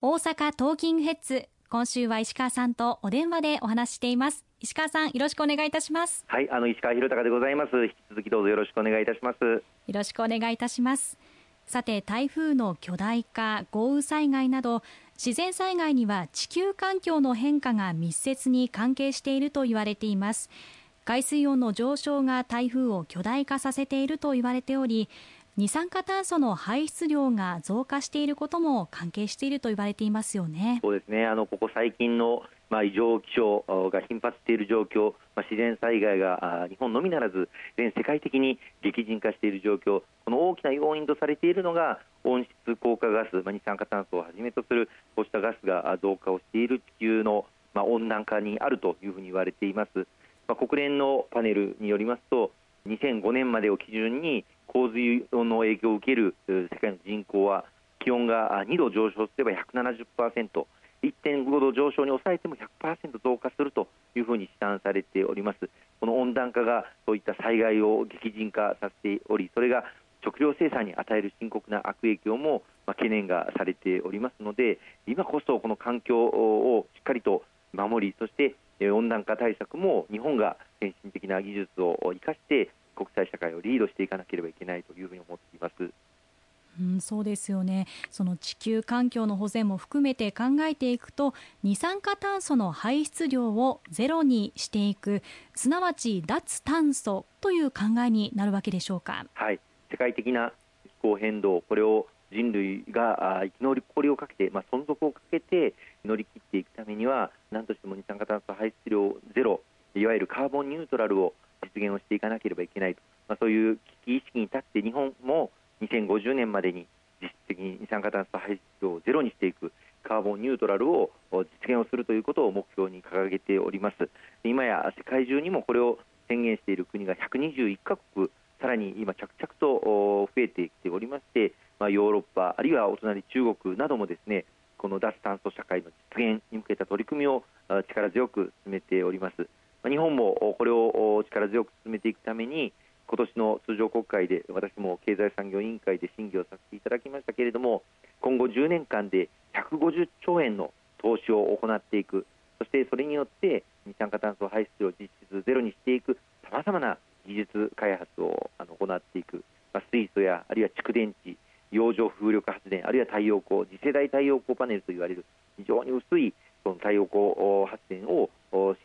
大阪トーキングヘッズ今週は石川さんとお電話でお話ししています。石川さんよろしくお願いいたします。はいあの石川博隆でございます。引き続きどうぞよろしくお願いいたします。よろしくお願いいたします。さて台風の巨大化豪雨災害など自然災害には地球環境の変化が密接に関係していると言われています。海水温の上昇が台風を巨大化させていると言われており二酸化炭素の排出量が増加していることも関係していると言われていますよね。そうですねあのここ最近のまあ、異常気象が頻発している状況、まあ、自然災害が日本のみならず全世界的に激甚化している状況この大きな要因とされているのが温室効果ガス、まあ、二酸化炭素をはじめとするこうしたガスが増加をしている地球の、まあ、温暖化にあるというふうに言われています、まあ、国連のパネルによりますと2005年までを基準に洪水の影響を受ける世界の人口は気温が2度上昇すれば170%、1.5度上昇に抑えても100%増加するというふうに試算されております。この温暖化がそういった災害を激甚化させており、それが食料生産に与える深刻な悪影響も懸念がされておりますので、今こそこの環境をしっかりと守り、そして温暖化対策も日本が先進的な技術を生かして国際社会をリードしていかなければいけないというふうに思っています。うん、そうですよねその地球環境の保全も含めて考えていくと二酸化炭素の排出量をゼロにしていくすなわち脱炭素という考えになるわけでしょうか。はい世界的な気候変動これを人類が生き残りをかけて、まあ、存続をかけて乗り切っていくためには何としても二酸化炭素排出量ゼロいわゆるカーボンニュートラルを実現をしていかなければいけないと、まあ、そういう危機意識に立って日本も2050年までに実質的に二酸化炭素排出量をゼロにしていくカーボンニュートラルを実現をするということを目標に掲げております。今や世界中にもこれを宣言している国が121カ国さらに今着々と増えてきておりまして、まあ、ヨーロッパあるいはお隣中国などもですねこの脱炭素社会の実現に向けた取り組みを力強く進めております。日本もこれを力強く進めていくために今年の通常国会で私も経済産業委員会で審議をさせていただきましたけれども今後10年間で150兆円の投資を行っていく。そしてそれによって二酸化炭素排出を実質ゼロにしていく。さまざまな技術開発を行っていく、まあ、水素やあるいは蓄電池洋上風力発電あるいは太陽光次世代太陽光パネルといわれる非常に薄いその太陽光発電を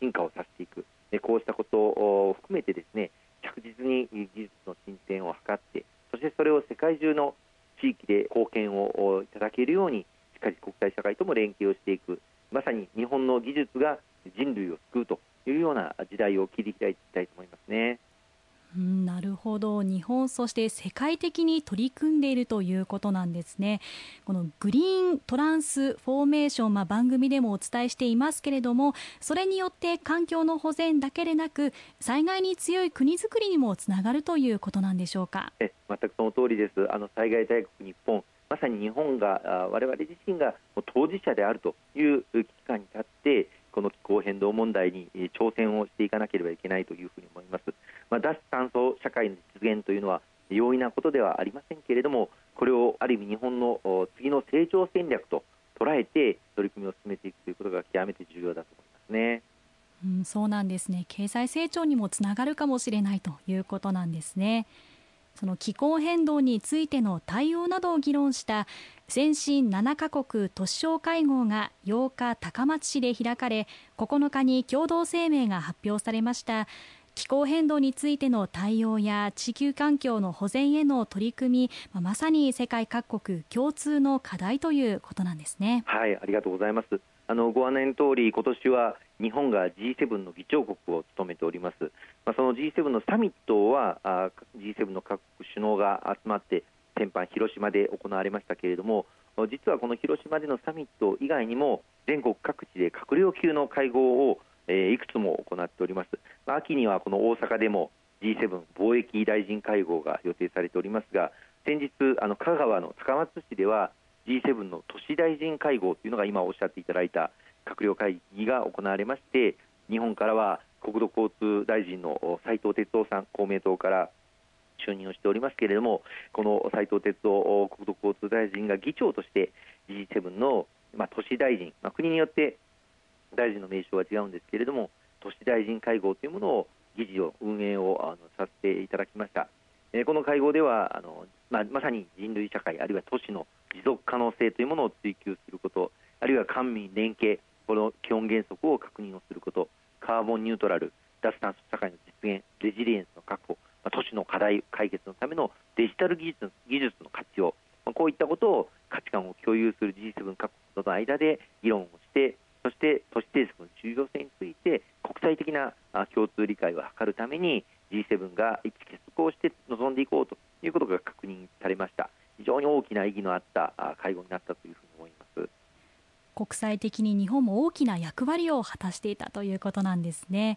進化をさせていくこうしたことを含めてですね着実に技術の進展を図ってそしてそれを世界中の地域で貢献をいただけるようにしっかり国際社会とも連携をしていくまさに日本の技術が人類を救うというような時代を切り開いていきたいと思いますね。うん、なるほど。日本そして世界的に取り組んでいるということなんですね。このグリーントランスフォーメーション、まあ、番組でもお伝えしていますけれどもそれによって環境の保全だけでなく災害に強い国づくりにもつながるということなんでしょうか？え全くその通りです。あの災害大国日本まさに日本が我々自身が当事者であるという危機感に立ってこの気候変動問題に挑戦をしていかなければいけないというふうに思います。まあ、脱会の実現というのは容易なことではありませんけれどもこれをある意味日本の次の成長戦略と捉えて取り組みを進めていくということが極めて重要だと思いますね。うん、そうなんですね経済成長にもつながるかもしれないということなんですね。その気候変動についての対応などを議論した先進7カ国都市省会合が8日高松市で開かれ9日に共同声明が発表されました気候変動についての対応や地球環境の保全への取り組みまさに世界各国共通の課題ということなんですね。はいありがとうございます。あのご案内の通り今年は日本が G7 の議長国を務めております、まあ、その G7 のサミットはあ G7 の各国首脳が集まって先般広島で行われましたけれども実はこの広島でのサミット以外にも全国各地で閣僚級の会合を、えー、いくつも行っております。秋にはこの大阪でも G7 貿易大臣会合が予定されておりますが先日あの香川の高松市では G7 の都市大臣会合というのが今おっしゃっていただいた閣僚会議が行われまして日本からは国土交通大臣の斉藤哲夫さん公明党から就任をしておりますけれどもこの斉藤哲夫国土交通大臣が議長として G7 のまあ、都市大臣、まあ、国によって大臣の名称は違うんですけれども都市大臣会合というものを議事を運営をあのさせていただきました、えー、この会合ではあの、まあ、まさに人類社会あるいは都市の持続可能性というものを追求することあるいは官民連携この基本原則を確認をすることカーボンニュートラル脱炭素社会の実現レジリエンスの確保、まあ、都市の課題解決のためのデジタル技術技術の活用、まあ、こういったことを価値観を共有する G7 各国との間で議論をしてそして都市政策の重要性について国際的な共通理解を図るために G7 が一致結束をして臨んでいこうということが確認されました。非常に大きな意義のあった会合になったというふうに思います。国際的に日本も大きな役割を果たしていたということなんですね。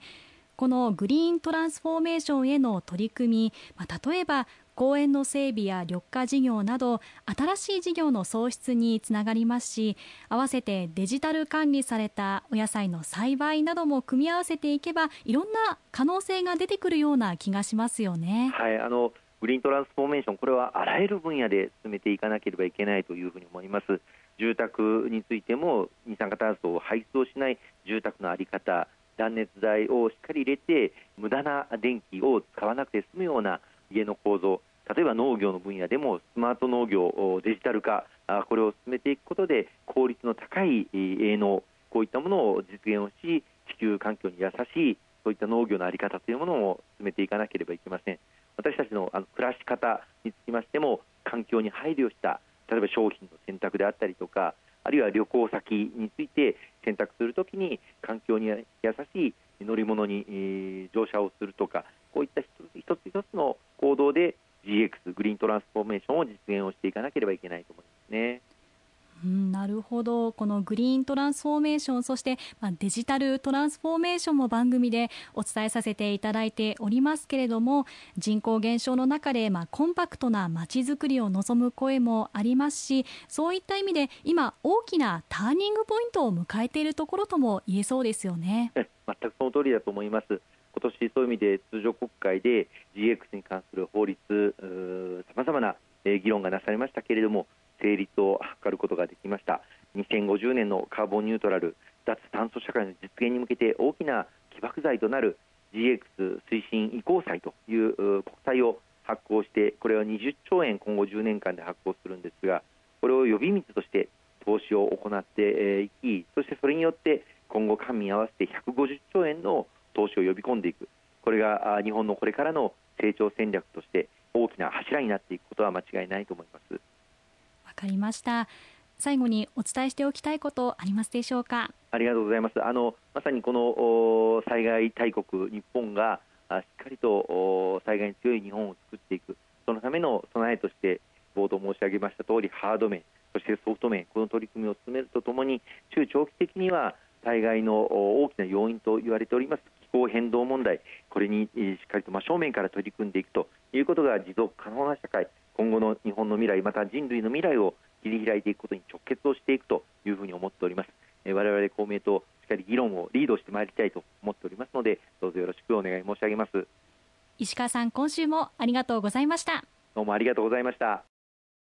このグリーントランスフォーメーションへの取り組み、まあ、例えば公園の整備や緑化事業など新しい事業の創出につながりますし合わせてデジタル管理されたお野菜の栽培なども組み合わせていけばいろんな可能性が出てくるような気がしますよね。はいあのグリーントランスフォーメーションこれはあらゆる分野で進めていかなければいけないというふうに思います住宅についても二酸化炭素を排出をしない住宅の在り方断熱材をしっかり入れて無駄な電気を使わなくて済むような家の構造例えば農業の分野でもスマート農業デジタル化これを進めていくことで効率の高い営農こういったものを実現をし地球環境に優しいそういった農業の在り方というものを進めていかなければいけません。私たちのあの暮らし方につきましても環境に配慮した例えば商品の選択であったりとかあるいは旅行先について選択するときに環境に優しい乗り物に乗車をするとかこういった一つ一つの行動で GX グリーントランスフォーメーションを実現をしていかなければいけないと思いますね。うん、なるほどこのグリーントランスフォーメーションそして、まあ、デジタルトランスフォーメーションも番組でお伝えさせていただいておりますけれども人口減少の中で、まあ、コンパクトなまちづくりを望む声もありますしそういった意味で今大きなターニングポイントを迎えているところとも言えそうですよね。全くその通りだと思います今年そういう意味で通常国会で GX に関する法律さまざまな議論がなされましたけれども成立を図ることができました。2050年のカーボンニュートラル脱炭素社会の実現に向けて大きな起爆剤となる GX 推進移行債という国債を発行してこれは20兆円今後10年間で発行するんですがこれを呼び水として投資を行っていきそしてそれによって今後官民合わせて150兆円の投資を呼び込んでいく。これが日本のこれからの成長戦略として大きな柱になっていくことは間違いないと思います。かりました。最後にお伝えしておきたいことありますでしょうか？ありがとうございます。あのまさにこの災害大国日本がしっかりと災害に強い日本を作っていく。そのための備えとして冒頭申し上げました通りハード面そしてソフト面この取り組みを進めるとともに中長期的には災害の大きな要因と言われております。気候変動問題これにしっかりと真正面から取り組んでいくということが持続可能な社会。今後の日本の未来また人類の未来を切り開いていくことに直結をしていくというふうに思っております、え我々公明党しっかり議論をリードしてまいりたいと思っておりますのでどうぞよろしくお願い申し上げます。石川さん今週もありがとうございました。どうもありがとうございました